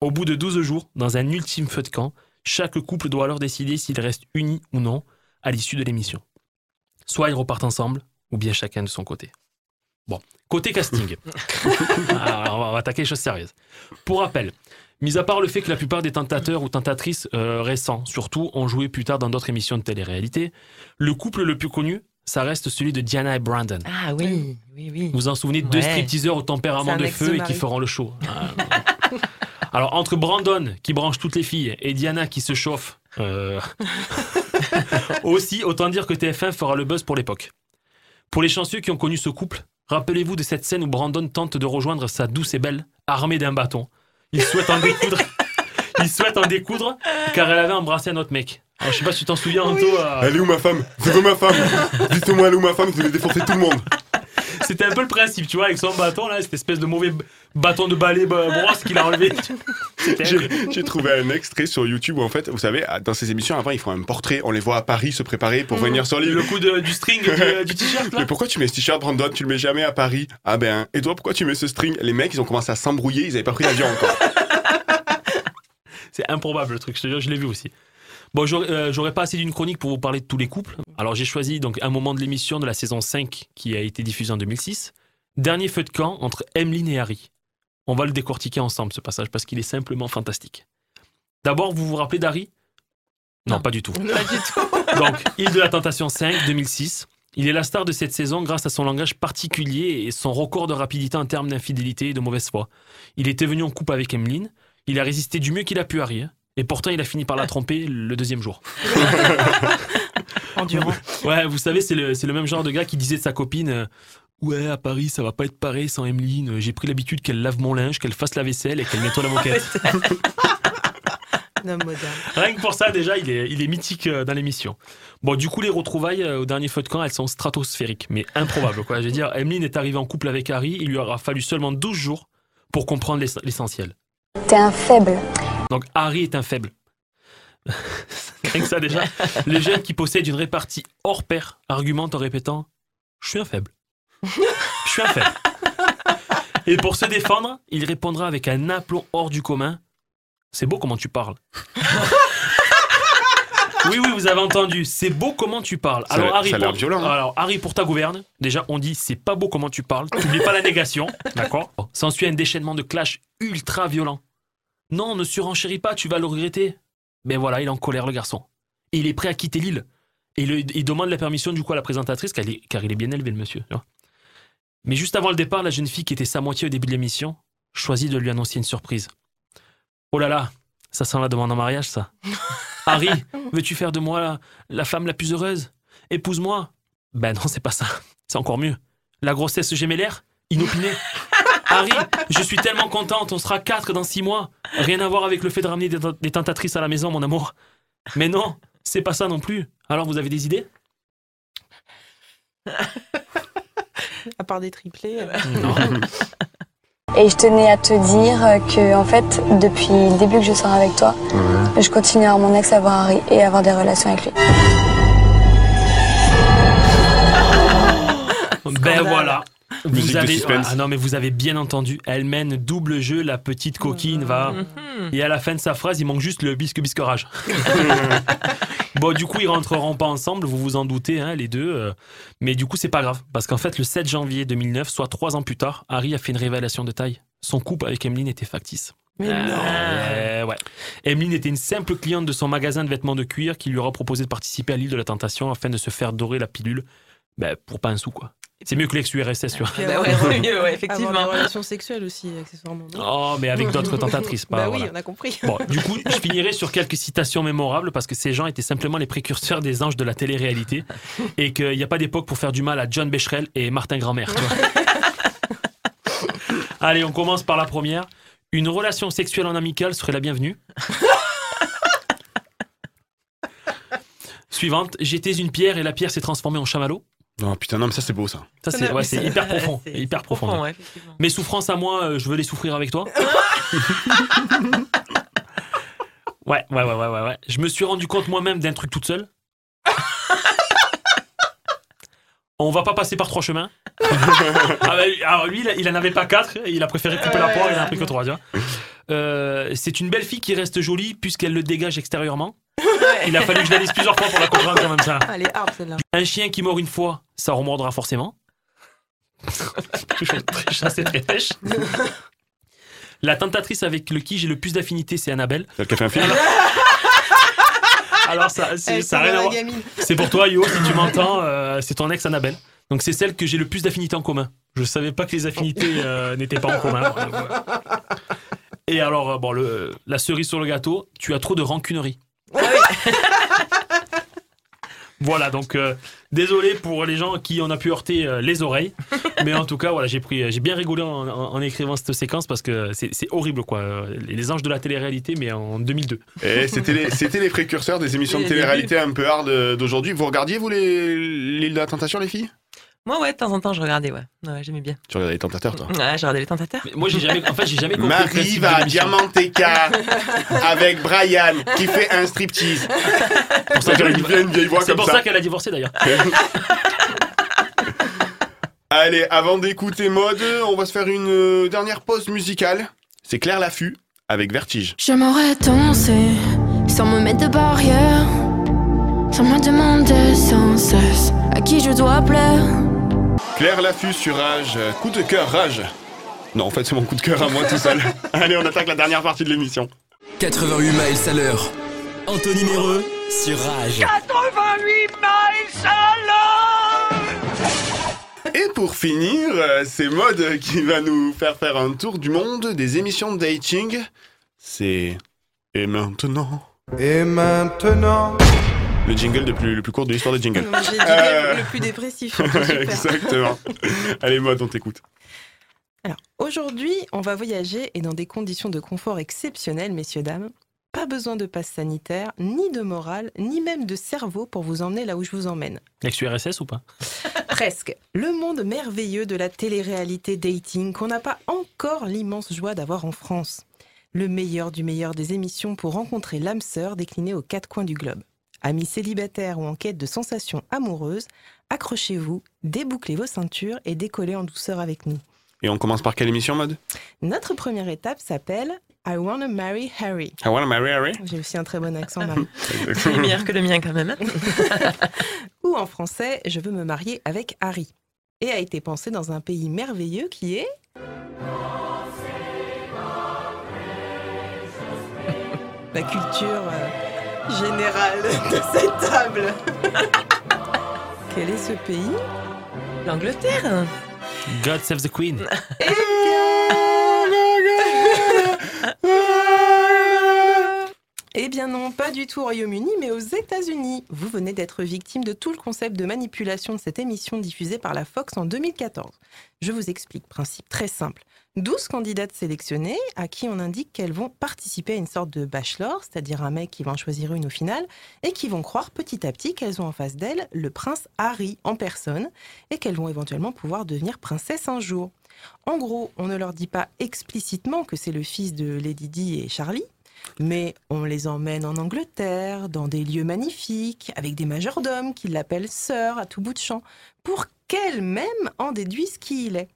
Au bout de 12 jours, dans un ultime feu de camp, chaque couple doit alors décider s'il reste uni ou non à l'issue de l'émission. Soit ils repartent ensemble, ou bien chacun de son côté. Bon, côté casting. Alors, on va- on va attaquer les choses sérieuses. Pour rappel, mis à part le fait que la plupart des tentateurs ou tentatrices euh, récents, surtout, ont joué plus tard dans d'autres émissions de télé-réalité, le couple le plus connu, ça reste celui de Diana et Brandon. Ah oui, oui, oui. Vous vous en souvenez, deux stripteaseurs au tempérament de feu et qui feront le show. Alors, entre Brandon, qui branche toutes les filles, et Diana, qui se chauffe, euh, aussi, autant dire que TF1 fera le buzz pour l'époque. Pour les chanceux qui ont connu ce couple, rappelez-vous de cette scène où Brandon tente de rejoindre sa douce et belle, armée d'un bâton. Il souhaite en découdre. Il souhaite en découdre car elle avait embrassé un autre mec. Alors, je sais pas si tu t'en souviens, Anto. euh, Elle est où ma femme? C'est où ma femme? Dites-moi, elle est où ma femme? Je vais défoncer tout le monde. C'était un peu le principe, tu vois, avec son bâton, là, cette espèce de mauvais bâton de balai brosse qu'il a enlevé. J'ai trouvé un extrait sur YouTube où, en fait, vous savez, dans ces émissions, avant, ils font un portrait. On les voit à Paris se préparer pour venir sur l'île. Le coup de- du string du, du t-shirt, Mais pourquoi tu mets ce t-shirt, Brandon? Tu le mets jamais à Paris? Ah ben, et toi, pourquoi tu mets ce string? Les mecs, ils ont commencé à s'embrouiller, ils avaient pas pris l'avion encore. C'est improbable le truc, je te jure, je l'ai vu aussi. Bon, j'aurais euh, j'aurais pas assez d'une chronique pour vous parler de tous les couples. Alors j'ai choisi donc un moment de l'émission de la saison 5 qui a été diffusée en 2006. Dernier feu de camp entre Emmeline et Harry. On va le décortiquer ensemble ce passage parce qu'il est simplement fantastique. D'abord, vous vous rappelez d'Harry? Non, pas du tout. Pas du tout. Donc, Île de la Tentation 5, 2006. Il est la star de cette saison grâce à son langage particulier et son record de rapidité en termes d'infidélité et de mauvaise foi. Il était venu en couple avec Emmeline. Il a résisté du mieux qu'il a pu à Harry. hein. Et pourtant, il a fini par la tromper le deuxième jour. Endurant. Ouais, vous savez, c'est le, c'est le même genre de gars qui disait de sa copine euh, Ouais, à Paris, ça va pas être pareil sans Emmeline. J'ai pris l'habitude qu'elle lave mon linge, qu'elle fasse la vaisselle et qu'elle nettoie la moquette. Rien que pour ça, déjà, il est, il est mythique euh, dans l'émission. Bon, du coup, les retrouvailles euh, au dernier feu de camp, elles sont stratosphériques, mais improbables, quoi. Je veux dire, Emeline est arrivée en couple avec Harry, il lui aura fallu seulement 12 jours pour comprendre l'ess- l'essentiel. T'es un faible. Donc, Harry est un faible. Rien que ça, déjà. Le jeune qui possède une répartie hors pair argumente en répétant Je suis un faible. Je suis un faible. Et pour se défendre, il répondra avec un aplomb hors du commun C'est beau comment tu parles. Oui, oui, vous avez entendu. C'est beau comment tu parles. Ça Alors, Harry, ça pour... violent, hein. Alors, Harry, pour ta gouverne, déjà, on dit c'est pas beau comment tu parles. N'oublie pas la négation. D'accord? S'ensuit un déchaînement de clash ultra violent. Non, ne surenchéris pas, tu vas le regretter. Mais voilà, il est en colère, le garçon. Et il est prêt à quitter l'île. Et le- il demande la permission, du coup, à la présentatrice, car il est, car il est bien élevé, le monsieur. tu vois. Mais juste avant le départ, la jeune fille qui était sa moitié au début de l'émission choisit de lui annoncer une surprise. Oh là là, ça sent la demande en mariage, ça. Harry, veux-tu faire de moi la, la femme la plus heureuse? Épouse-moi? Ben non, c'est pas ça. C'est encore mieux. La grossesse gémellaire Inopinée Harry, je suis tellement contente, on sera quatre dans six mois. Rien à voir avec le fait de ramener des, des tentatrices à la maison, mon amour. Mais non, c'est pas ça non plus. Alors vous avez des idées? À part des triplés. euh, Et je tenais à te dire que, en fait, depuis le début que je sors avec toi, je continue à avoir mon ex, à voir Harry et à avoir des relations avec lui. Ben voilà. Vous Musique de avez, suspense. ah non mais vous avez bien entendu, elle mène double jeu, la petite coquine va. Et à la fin de sa phrase, il manque juste le bisque bisquerage. bon, du coup, ils rentreront pas ensemble, vous vous en doutez, hein, les deux. euh, mais du coup, c'est pas grave, parce qu'en fait, le 7 janvier 2009, soit trois ans plus tard, Harry a fait une révélation de taille. Son couple avec Emeline était factice. Mais non. Euh, ouais. Emeline était une simple cliente de son magasin de vêtements de cuir qui lui aura proposé de participer à l'île de la Tentation afin de se faire dorer la pilule. Ben, pour pas un sou, quoi. C'est mieux que l'ex-URSS, tu vois. Puis Bah ouais, c'est mieux, ouais, effectivement. Avoir des relations sexuelles aussi, accessoirement. non Oh, mais avec d'autres tentatrices, pas. Bah oui, voilà. on a compris. Bon, du coup, je finirai sur quelques citations mémorables parce que ces gens étaient simplement les précurseurs des anges de la télé-réalité et qu'il n'y a pas d'époque pour faire du mal à John Becherel et Martin Grandmère. tu vois. Allez, on commence par la première. Une relation sexuelle en amical serait la bienvenue. Suivante, j'étais une pierre et la pierre s'est transformée en chamallow. Non, putain, non, mais ça, c'est beau, ça. Ça, c'est ouais, c'est hyper profond. Hyper profond. profond, ouais, effectivement. Mes souffrances à moi, euh, je veux les souffrir avec toi. ouais, ouais, ouais, ouais, ouais, ouais. Je me suis rendu compte moi-même d'un truc toute seule. On va pas passer par trois chemins. Ah bah, alors lui, il, en avait pas quatre. Il a préféré couper la poire. Il en a pris que trois. tu vois. Euh, c'est une belle fille qui reste jolie puisqu'elle le dégage extérieurement. Il a fallu que je la lise plusieurs fois pour la comprendre quand même ça. Elle est hard celle-là. Un chien qui mord une fois, ça remordra forcément. Toujours très chasse et très pêche. La tentatrice avec le qui j'ai le plus d'affinité, c'est Annabelle. Celle qui a fait un film Alors ça, c'est- Elle ça a parle rien à à la voir. gamine. C'est pour toi, Yo, si tu m'entends, euh, c'est ton ex Annabelle. Donc c'est celle que j'ai le plus d'affinités en commun. Je savais pas que les affinités euh, n'étaient pas en commun. Euh, voilà. Et alors, euh, bon, le, la cerise sur le gâteau, tu as trop de rancunerie. Voilà, donc euh, désolé pour les gens qui on a pu heurter euh, les oreilles, mais en tout cas, voilà, j'ai pris, j'ai bien rigolé en, en- en écrivant cette séquence parce que c'est c'est horrible, quoi. Les anges de la télé-réalité, mais en 2002. Et c'était les, c'était les précurseurs des émissions de télé-réalité un peu hard euh, d'aujourd'hui. Vous regardiez, vous, les- l'île de la tentation, les filles? Moi, ouais, de temps en temps, je regardais, ouais. Ouais, j'aimais bien. Tu regardais les tentateurs, toi? Ouais, je regardais les tentateurs. Moi, j'ai jamais, en fait, j'ai jamais compris. Marie va à. Diamanteca avec Brian qui fait un striptease. pour ça qu'elle a Il divorcé. vient une vieille voix C'est pour ça. ça qu'elle a divorcé d'ailleurs. Allez, avant d'écouter mode, on va se faire une euh, dernière pause musicale. C'est Claire Laffut avec Vertige. J'aimerais danser sans me mettre de barrière, sans me demander sans cesse à qui je dois plaire? Claire Laffut sur Rage, coup de cœur Rage. Non, en fait, c'est mon coup de cœur à moi tout seul. Allez, on attaque la dernière partie de l'émission. 88 miles à l'heure. Anthony Méreux sur Rage. 88 miles à l'heure Et pour finir, euh, c'est Mode qui va nous faire faire un tour du monde des émissions de dating. C'est... Et maintenant Et maintenant Le jingle le plus, le plus court de l'histoire des jingles. J'ai dit Euh, le plus dépressif. Exactement. Allez, Mode, on t'écoute. Alors, aujourd'hui, on va voyager et dans des conditions de confort exceptionnelles, messieurs, dames. Pas besoin de passe sanitaire, ni de morale, ni même de cerveau pour vous emmener là où je vous emmène. Ex-URSS ou pas? Presque. Le monde merveilleux de la télé-réalité dating qu'on n'a pas encore l'immense joie d'avoir en France. Le meilleur du meilleur des émissions pour rencontrer l'âme sœur déclinée aux quatre coins du globe. Amis célibataires ou en quête de sensations amoureuses, accrochez-vous, débouclez vos ceintures et décollez en douceur avec nous. Et on commence par quelle émission, Mode Notre première étape s'appelle I Wanna Marry Harry. I wanna marry Harry? J'ai aussi un très bon accent, Marie. Il est meilleur que le mien quand même. Ou en français, Je veux me marier avec Harry. Et a été pensé dans un pays merveilleux qui est. La culture euh, générale de cette table. Quel est ce pays? L'Angleterre. God save the Queen. Eh bien non, pas du tout au Royaume-Uni, mais aux États-Unis. Vous venez d'être victime de tout le concept de manipulation de cette émission diffusée par la Fox en 2014. Je vous explique, principe très simple. 12 candidates sélectionnées à qui on indique qu'elles vont participer à une sorte de bachelor, c'est-à-dire un mec qui va en choisir une au final, et qui vont croire petit à petit qu'elles ont en face d'elles le prince Harry en personne, et qu'elles vont éventuellement pouvoir devenir princesse un jour. En gros, on ne leur dit pas explicitement que c'est le fils de Lady Di et Charlie, mais on les emmène en Angleterre, dans des lieux magnifiques, avec des majordomes qui l'appellent sœur à tout bout de champ, pour qu'elles-mêmes en déduisent qui il est.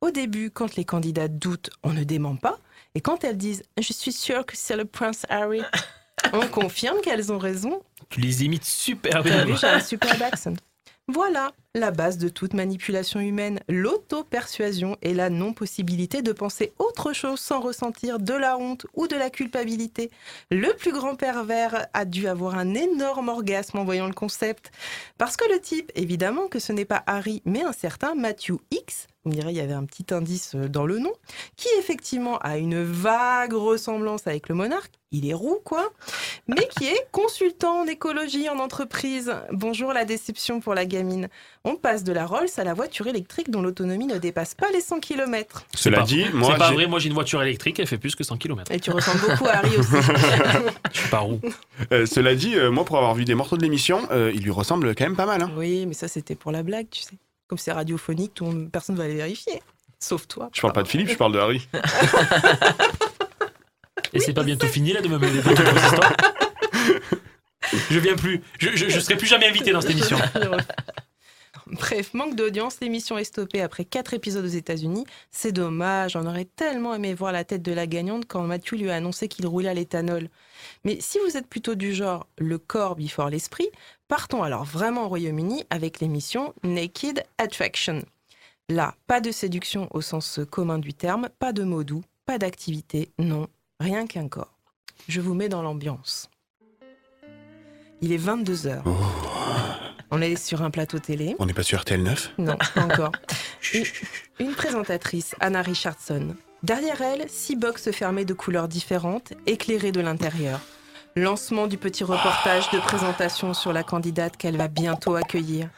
Au début, quand les candidats doutent, on ne dément pas, et quand elles disent ⁇ Je suis sûre que c'est le prince Harry ⁇ on confirme qu'elles ont raison. Tu les imites super bien. vu, j'ai un super accent. Voilà la base de toute manipulation humaine, l'auto-persuasion et la non-possibilité de penser autre chose sans ressentir de la honte ou de la culpabilité. Le plus grand pervers a dû avoir un énorme orgasme en voyant le concept. Parce que le type, évidemment que ce n'est pas Harry, mais un certain Matthew X, vous me direz, il y avait un petit indice euh, dans le nom, qui effectivement a une vague ressemblance avec le monarque, il est roux quoi, mais qui est consultant en écologie en entreprise. Bonjour la déception pour la gamine. On passe de la Rolls à la voiture électrique dont l'autonomie ne dépasse pas les 100 km. Cela dit, moi, C'est pas j'ai- vrai, moi j'ai une voiture électrique, elle fait plus que 100 km. Et tu ressembles beaucoup à Harry aussi. Je suis pas roux. Euh, cela dit, euh, moi, pour avoir vu des morceaux de l'émission, euh, il lui ressemble quand même pas mal. Hein. Oui, mais ça c'était pour la blague, tu sais. Comme c'est radiophonique, tout le monde- personne ne va les vérifier. Sauf toi. Je parle pas de Philippe, je parle de Harry. Et c'est pas bientôt fini là de me mêler dans toutes vos histoires Je viens plus. Je, je, je serai plus jamais invité dans cette émission. Bref, manque d'audience, l'émission est stoppée après 4 épisodes aux États-Unis. C'est dommage, on aurait tellement aimé voir la tête de la gagnante quand Mathieu lui a annoncé qu'il roulait à l'éthanol. Mais si vous êtes plutôt du genre le corps before l'esprit, partons alors vraiment au Royaume-Uni avec l'émission Naked Attraction. Là, pas de séduction au sens commun du terme, pas de mots doux, pas d'activité, non, rien qu'un corps. Je vous mets dans l'ambiance. Il est 22h. On est sur un plateau télé. On n'est pas sur RTL 9 Non, pas encore. Une, une présentatrice, Anna Richardson. Derrière elle, six boxes fermées de couleurs différentes, éclairées de l'intérieur. Lancement du petit reportage de présentation sur la candidate qu'elle va bientôt accueillir.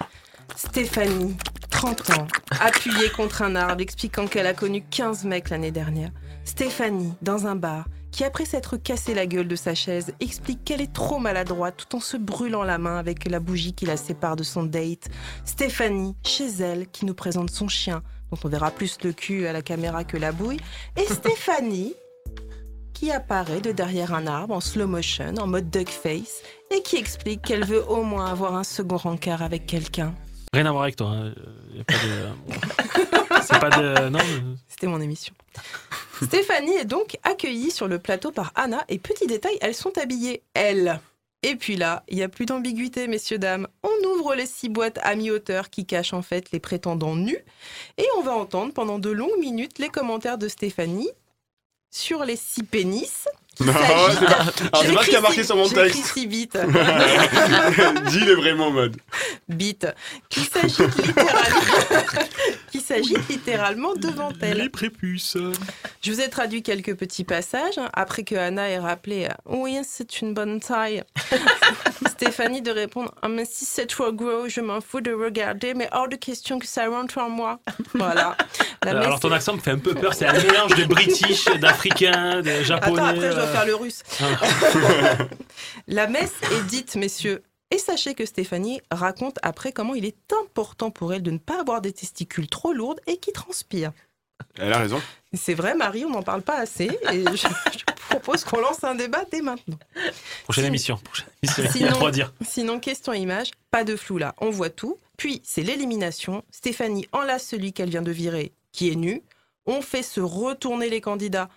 Stéphanie, 30 ans, appuyée contre un arbre, expliquant qu'elle a connu 15 mecs l'année dernière. Stéphanie, dans un bar, qui après s'être cassé la gueule de sa chaise, explique qu'elle est trop maladroite tout en se brûlant la main avec la bougie qui la sépare de son date. Stéphanie, chez elle, qui nous présente son chien, dont on verra plus le cul à la caméra que la bouille. Et Stéphanie, qui apparaît de derrière un arbre en slow motion, en mode duck face, et qui explique qu'elle veut au moins avoir un second rencard avec quelqu'un. Rien à voir avec toi. hein. Y a pas de... C'est pas de. Non. mais- C'était mon émission. Stéphanie est donc accueillie sur le plateau par Anna et petit détail, elles sont habillées, elles. Et puis là, il n'y a plus d'ambiguïté, messieurs, dames. On ouvre les six boîtes à mi-hauteur qui cachent en fait les prétendants nus et on va entendre pendant de longues minutes les commentaires de Stéphanie sur les six pénis. Non, s'agit c'est pas, d'un- alors, c'est pas ce qui a marqué sur mon texte. six bits. Dis les en mode. Bite, qui s'agite littéralement, qui s'agite littéralement devant elle. Les prépuces. Je vous ai traduit quelques petits passages hein, après que Anna ait rappelé euh, Oui, c'est une bonne taille. Stéphanie de répondre Ah, mais si c'est trop gros, je m'en fous de regarder, mais hors de question que ça rentre en moi. Voilà. La Alors messe- ton accent me fait un peu peur. C'est un mélange de british, d'africain, de japonais. Attends, après, je dois. Faire le russe. Ah. La messe est dite, messieurs. Et sachez que Stéphanie raconte après comment il est important pour elle de ne pas avoir des testicules trop lourdes et qui transpirent. Elle a raison. C'est vrai, Marie, on n'en parle pas assez. Et je, je propose qu'on lance un débat dès maintenant. Prochaine émission. Prochaine émission. Il y a trop à dire. sinon, question image, pas de flou là, on voit tout. Puis, c'est l'élimination. Stéphanie enlace celui qu'elle vient de virer, qui est nu. On fait se retourner les candidats.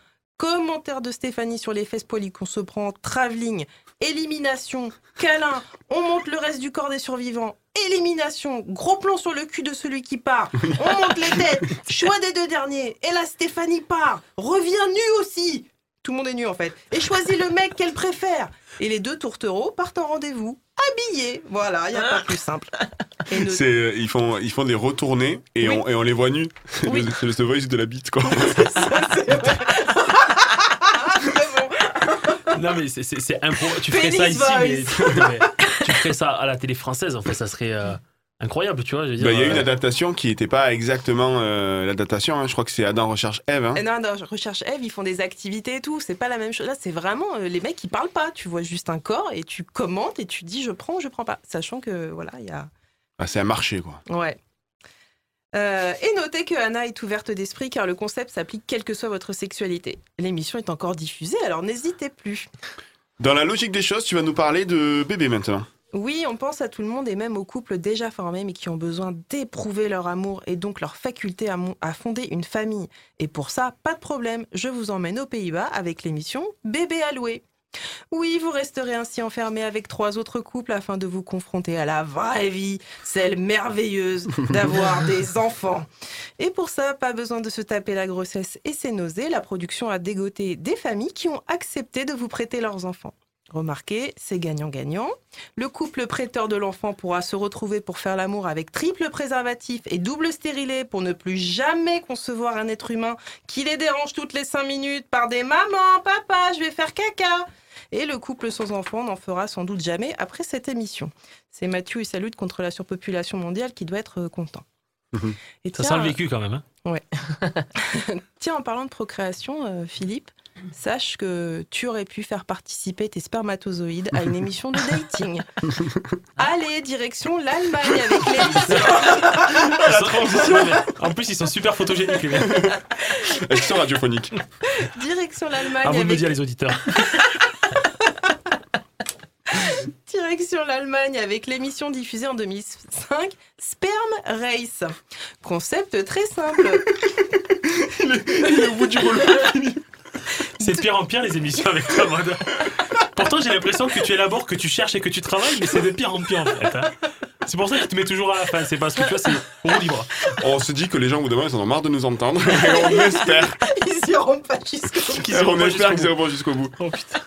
Commentaire de Stéphanie sur les fesses poilies qu'on se prend, travelling, élimination, câlin, on monte le reste du corps des survivants, élimination, gros plan sur le cul de celui qui part, on monte les têtes, choix des deux derniers, et là Stéphanie part, revient nue aussi, tout le monde est nu en fait, et choisit le mec qu'elle préfère. Et les deux tourtereaux partent en rendez-vous, habillés, voilà, il n'y a pas plus simple. Et ne- C'est, euh, ils, font, ils font des retournées et, on, et on les voit nus. C'est Oui. le, c'est le The Voice de la bite, quoi. Non mais c'est- c'est c'est impro. Tu ferais ça ici, mais, tu ferais ça à la télé française. En fait, ça serait euh, incroyable, tu vois. Bah, Il y a eu une euh, adaptation qui n'était pas exactement euh, l'adaptation. hein. Je crois que c'est Adam recherche Eve. hein. Non, non, je recherche Eve, ils font des activités et tout. C'est pas la même chose. Là, c'est vraiment euh, les mecs qui parlent pas. Tu vois juste un corps et tu commentes et tu dis je prends, je prends pas. Sachant que voilà, il y a. Ah, c'est un marché, quoi. Ouais. Euh, et notez que Anna est ouverte d'esprit car le concept s'applique quelle que soit votre sexualité. L'émission est encore diffusée, alors n'hésitez plus. Dans la logique des choses, tu vas nous parler de bébé maintenant. Oui, on pense à tout le monde et même aux couples déjà formés mais qui ont besoin d'éprouver leur amour et donc leur faculté à, à fonder une famille. Et pour ça, pas de problème, je vous emmène aux Pays-Bas avec l'émission Bébé alloué. Oui, vous resterez ainsi enfermé avec trois autres couples afin de vous confronter à la vraie vie, celle merveilleuse d'avoir des enfants. Et pour ça, pas besoin de se taper la grossesse et ses nausées, la production a dégoté des familles qui ont accepté de vous prêter leurs enfants. Remarquez, c'est gagnant-gagnant. Le couple prêteur de l'enfant pourra se retrouver pour faire l'amour avec triple préservatif et double stérilet pour ne plus jamais concevoir un être humain qui les dérange toutes les cinq minutes par des mamans, papa, je vais faire caca. Et le couple sans enfant n'en fera sans doute jamais après cette émission. C'est Mathieu et sa lutte contre la surpopulation mondiale qui doit être euh, content. Et Ça tiens, sent le vécu quand même. hein. Ouais. Tiens, en parlant de procréation, euh, Philippe, sache que tu aurais pu faire participer tes spermatozoïdes à une émission de dating. Allez, direction l'Allemagne avec l'émission. Ils sont- Non, mais En plus, ils sont super photogéniques, les. Elles sont radiophoniques. Direction l'Allemagne À vous de me dire, les auditeurs. Direction l'Allemagne avec l'émission diffusée en 2005, Sperm Race. Concept très simple. au bout du rouleau. C'est de pire en pire les émissions avec toi, mode. Pourtant, j'ai l'impression que tu élabores, que tu cherches et que tu travailles, mais c'est de pire en pire en fait. hein. C'est pour ça que tu te mets toujours à la fin. C'est parce que tu vois, c'est roue libre. On se dit que les gens, au bout d'un moment, ils en ont marre de nous entendre. Et on espère, Ils iront pas jusqu'au bout. Qu'ils on pas espère jusqu'au qu'ils bout. iront jusqu'au bout. Oh putain.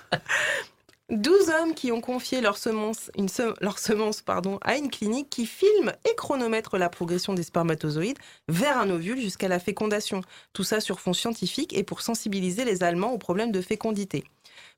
12 hommes qui ont confié leur semence, une se- leur semence pardon, à une clinique qui filme et chronomètre la progression des spermatozoïdes vers un ovule jusqu'à la fécondation. Tout ça sur fond scientifique et pour sensibiliser les Allemands aux problèmes de fécondité.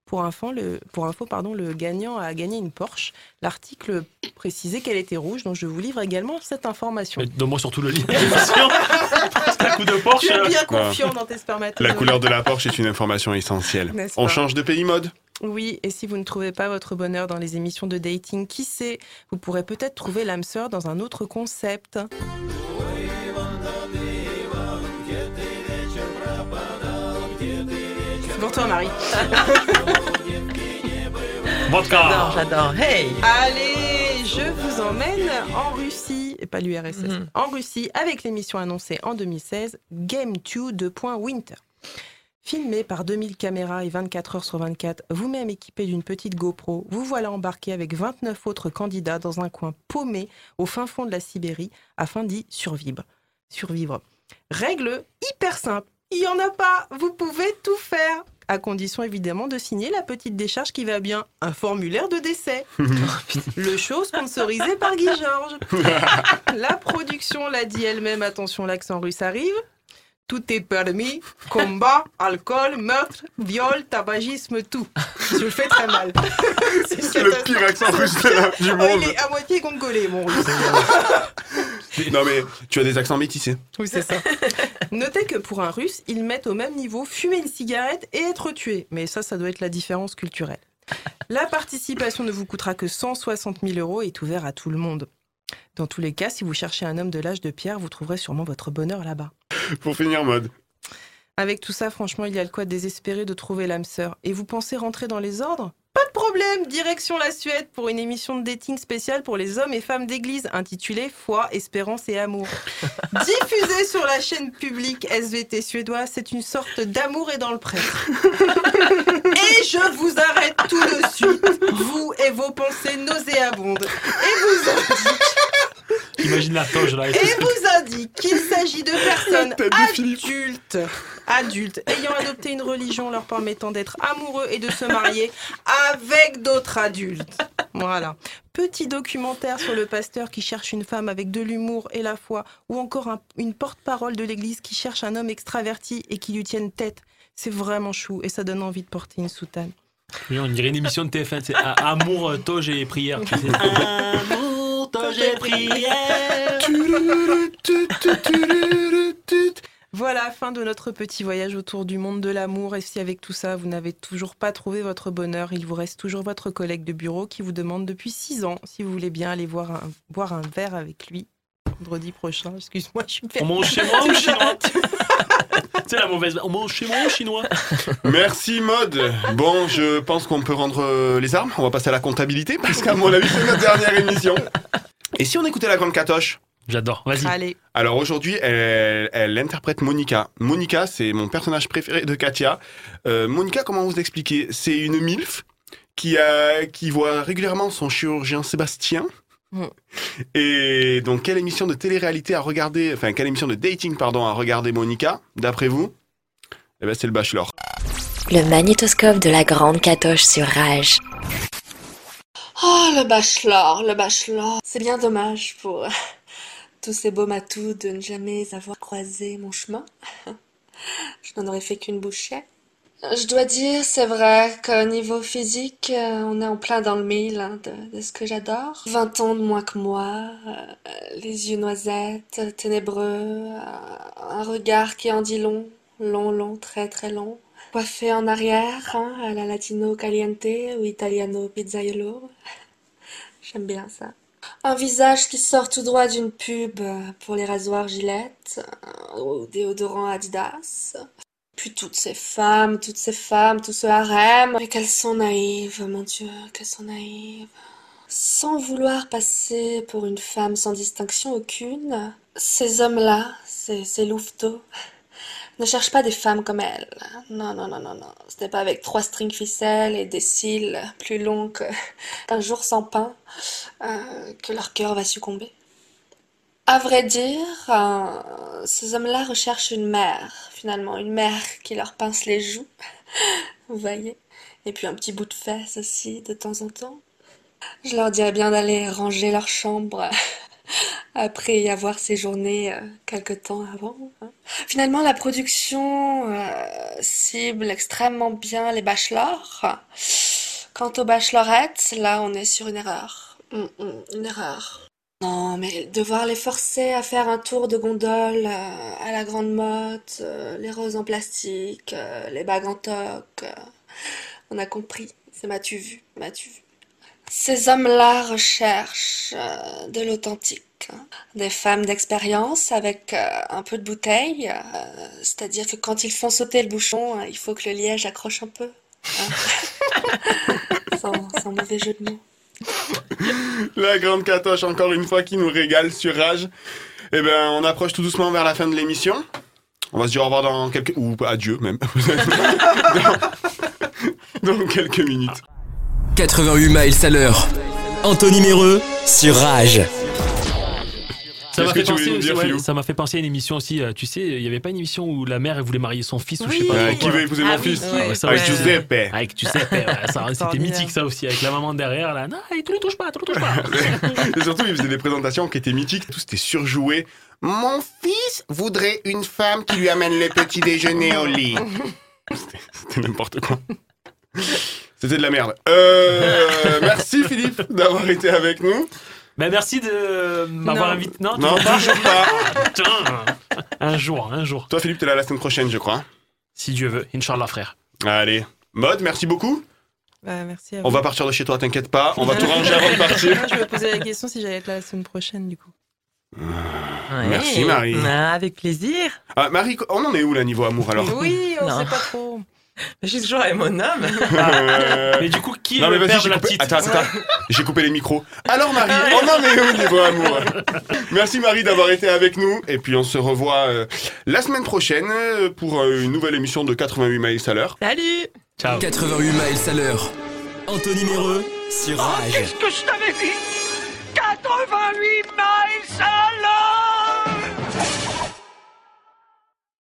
Pour info, le, pour info pardon, le gagnant a gagné une Porsche. L'article précisait qu'elle était rouge, donc je vous livre également cette information. Donne-moi surtout le lien. Coup de Porsche. Tu es bien euh, confiant dans tes spermatozoïdes. La couleur de la Porsche est une information essentielle. On pas change de pays mode Oui, et si vous ne trouvez pas votre bonheur dans les émissions de dating, qui sait, vous pourrez peut-être trouver l'âme sœur dans un autre concept. C'est pour toi, Marie. Vodka. J'adore, j'adore. Hey Allez, je vous emmène en Russie, et pas l'URSS, Mhm. en Russie avec l'émission annoncée en 2016, Game 2 de Winter. Filmé par 2000 caméras et 24 heures sur 24, vous-même équipé d'une petite GoPro, vous voilà embarqué avec 29 autres candidats dans un coin paumé au fin fond de la Sibérie afin d'y survivre. survivre. Règle hyper simple, il n'y en a pas, vous pouvez tout faire, à condition évidemment de signer la petite décharge qui va bien, un formulaire de décès. Le show sponsorisé par Guy Georges. La production l'a dit elle-même, attention, l'accent russe arrive. Tout est permis, combat, alcool, meurtre, viol, tabagisme, tout. Je le fais très mal. C'est le pire accent russe de la- du Oh, monde. il est à moitié congolais, mon russe. Non mais tu as des accents métissés. Oui, c'est ça. Notez que pour un russe, ils mettent au même niveau fumer une cigarette et être tué. Mais ça, ça doit être la différence culturelle. La participation ne vous coûtera que 160 000 euros et est ouverte à tout le monde. Dans tous les cas, si vous cherchez un homme de l'âge de pierre, vous trouverez sûrement votre bonheur là-bas. Pour finir mode. Avec tout ça, franchement, il y a le quoi désespérer de trouver l'âme sœur. Et vous pensez rentrer dans les ordres? Pas de problème Direction la Suède pour une émission de dating spéciale pour les hommes et femmes d'église intitulée Foi, Espérance et Amour. Diffusée sur la chaîne publique SVT suédoise, c'est une sorte d'amour et dans le prêtre. Et je vous arrête tout de suite, vous et vos pensées nauséabondes. Et vous indique Imagine la toge là. et vous indique qu'il s'agit de personnes adultes, adultes ayant adopté une religion leur permettant d'être amoureux et de se marier avec d'autres adultes. Voilà. Petit documentaire sur le pasteur qui cherche une femme avec de l'humour et la foi, ou encore un- une porte-parole de l'église qui cherche un homme extraverti et qui lui tienne tête. C'est vraiment chou et ça donne envie de porter une soutane. Oui, on dirait une émission de TF1. C'est a- Amour, toge et prière. tu sais. Amour, prière. Voilà, fin de notre petit voyage autour du monde de l'amour. Et si avec tout ça, vous n'avez toujours pas trouvé votre bonheur, il vous reste toujours votre collègue de bureau qui vous demande depuis six ans si vous voulez bien aller voir un, boire un verre avec lui vendredi prochain. Excuse-moi, je suis On mange chez moi ou chinois C'est la mauvaise. On mange chez moi chinois Merci mode. Bon, je pense qu'on peut rendre euh, les armes. On va passer à la comptabilité parce qu'à mon avis c'est notre dernière émission. Et si on écoutait la grande Catoche J'adore. Vas-y. Allez. Alors aujourd'hui, elle, elle interprète Monica. Monica, c'est mon personnage préféré de Katia. Euh, Monica, comment vous expliquer C'est une MILF qui, a, qui voit régulièrement son chirurgien Sébastien. Mm. Et donc, quelle émission de télé-réalité à regarder, enfin, quelle émission de dating, pardon, à regarder Monica, d'après vous? Eh ben, c'est le Bachelor. Le magnétoscope de la grande catoche sur Rage. Oh, le bachelor, le bachelor. C'est bien dommage pour tous ces beaux matous de ne jamais avoir croisé mon chemin. Je n'en aurais fait qu'une bouchée. Je dois dire, c'est vrai qu'au niveau physique, euh, on est en plein dans le mille hein, de, de ce que j'adore. 20 ans de moins que moi, euh, les yeux noisettes, ténébreux, euh, un regard qui en dit long, long, long, très, très long. Coiffé en arrière, hein, à la latino caliente ou italiano pizzaiolo. J'aime bien ça. Un visage qui sort tout droit d'une pub pour les rasoirs Gillette ou déodorant Adidas. Puis toutes ces femmes, toutes ces femmes, tout ce harem. Mais qu'elles sont naïves, mon Dieu, qu'elles sont naïves. Sans vouloir passer pour une femme sans distinction aucune, ces hommes-là, ces, louveteaux, ne cherchent pas des femmes comme elles. Non, non, non, non, non. Ce n'est pas avec trois strings ficelles et des cils plus longs qu'un jour sans pain euh, que leur cœur va succomber. À vrai dire, euh, ces hommes-là recherchent une mère, finalement, une mère qui leur pince les joues, vous voyez, Et puis un petit bout de fesse aussi, de temps en temps. Je leur dirais bien d'aller ranger leur chambre après y avoir séjourné euh, quelque temps avant. hein. Finalement, la production euh, cible extrêmement bien les bachelors. Quant aux bachelorettes, là, on est sur une erreur. Hum, hum, une erreur. Non, mais devoir les forcer à faire un tour de gondole euh, à la grande motte, euh, les roses en plastique, euh, les bagues en toc, euh, on a compris. C'est m'as-tu vu, m'as-tu vu. Ces hommes-là recherchent euh, de l'authentique. hein. Des femmes d'expérience avec euh, un peu de bouteille. euh, C'est-à-dire que quand ils font sauter le bouchon, euh, il faut que le liège accroche un peu. hein. sans, sans mauvais jeu de mots. La grande catoche, encore une fois, qui nous régale sur Rage. Eh ben, on approche tout doucement vers la fin de l'émission. On va se dire au revoir dans quelques... Ou adieu, même. dans... quelques minutes. 88 miles à l'heure. Anthony Méreux sur Rage. Ça m'a fait, penser ouais, fait à une émission aussi. euh, Tu sais, il n'y avait pas une émission où la mère elle voulait marier son fils ou je sais Oui. pas. Euh, qui veut épouser mon Ah oui, fils ouais. ça, Avec ouais. Giuseppe. Avec Giuseppe. C'était mythique ça aussi, avec la maman derrière. Là, non, tu le touches pas, tu le touches pas. Et surtout, il faisait des présentations qui étaient mythiques. Tout c'était surjoué. Mon fils voudrait une femme qui lui amène le petit déjeuner au lit. C'était- C'était n'importe quoi. C'était de la merde. Euh, merci Philippe d'avoir été avec nous. Ben, merci de m'avoir Non. invité. Non, Non, toujours pas. Putain. Un jour, un jour. Toi Philippe, t'es là la semaine prochaine, je crois. Si Dieu veut, Inch'Allah, frère. Allez. Mode, merci beaucoup. Bah, merci à On va partir de chez toi, t'inquiète pas. On va tout ranger avant de partir. Moi, je me posais la question si j'allais être là la semaine prochaine, du coup. Merci Marie. Ah, avec plaisir. Ah, Marie, on en est où là niveau amour alors Oui, on Non. sait pas trop. Je suis toujours avec mon homme. Euh, Mais du coup, qui non, est mais le père j'ai de la coupé... petite Attends, attends, attends. J'ai coupé les micros. Alors Marie, on en est où niveau amour Merci Marie d'avoir été avec nous. Et puis on se revoit euh, la semaine prochaine euh, pour euh, une nouvelle émission de 88 miles à l'heure. Salut Ciao. 88 miles à l'heure. Anthony Méreux sur Rage. Qu'est-ce que je t'avais dit? 88 miles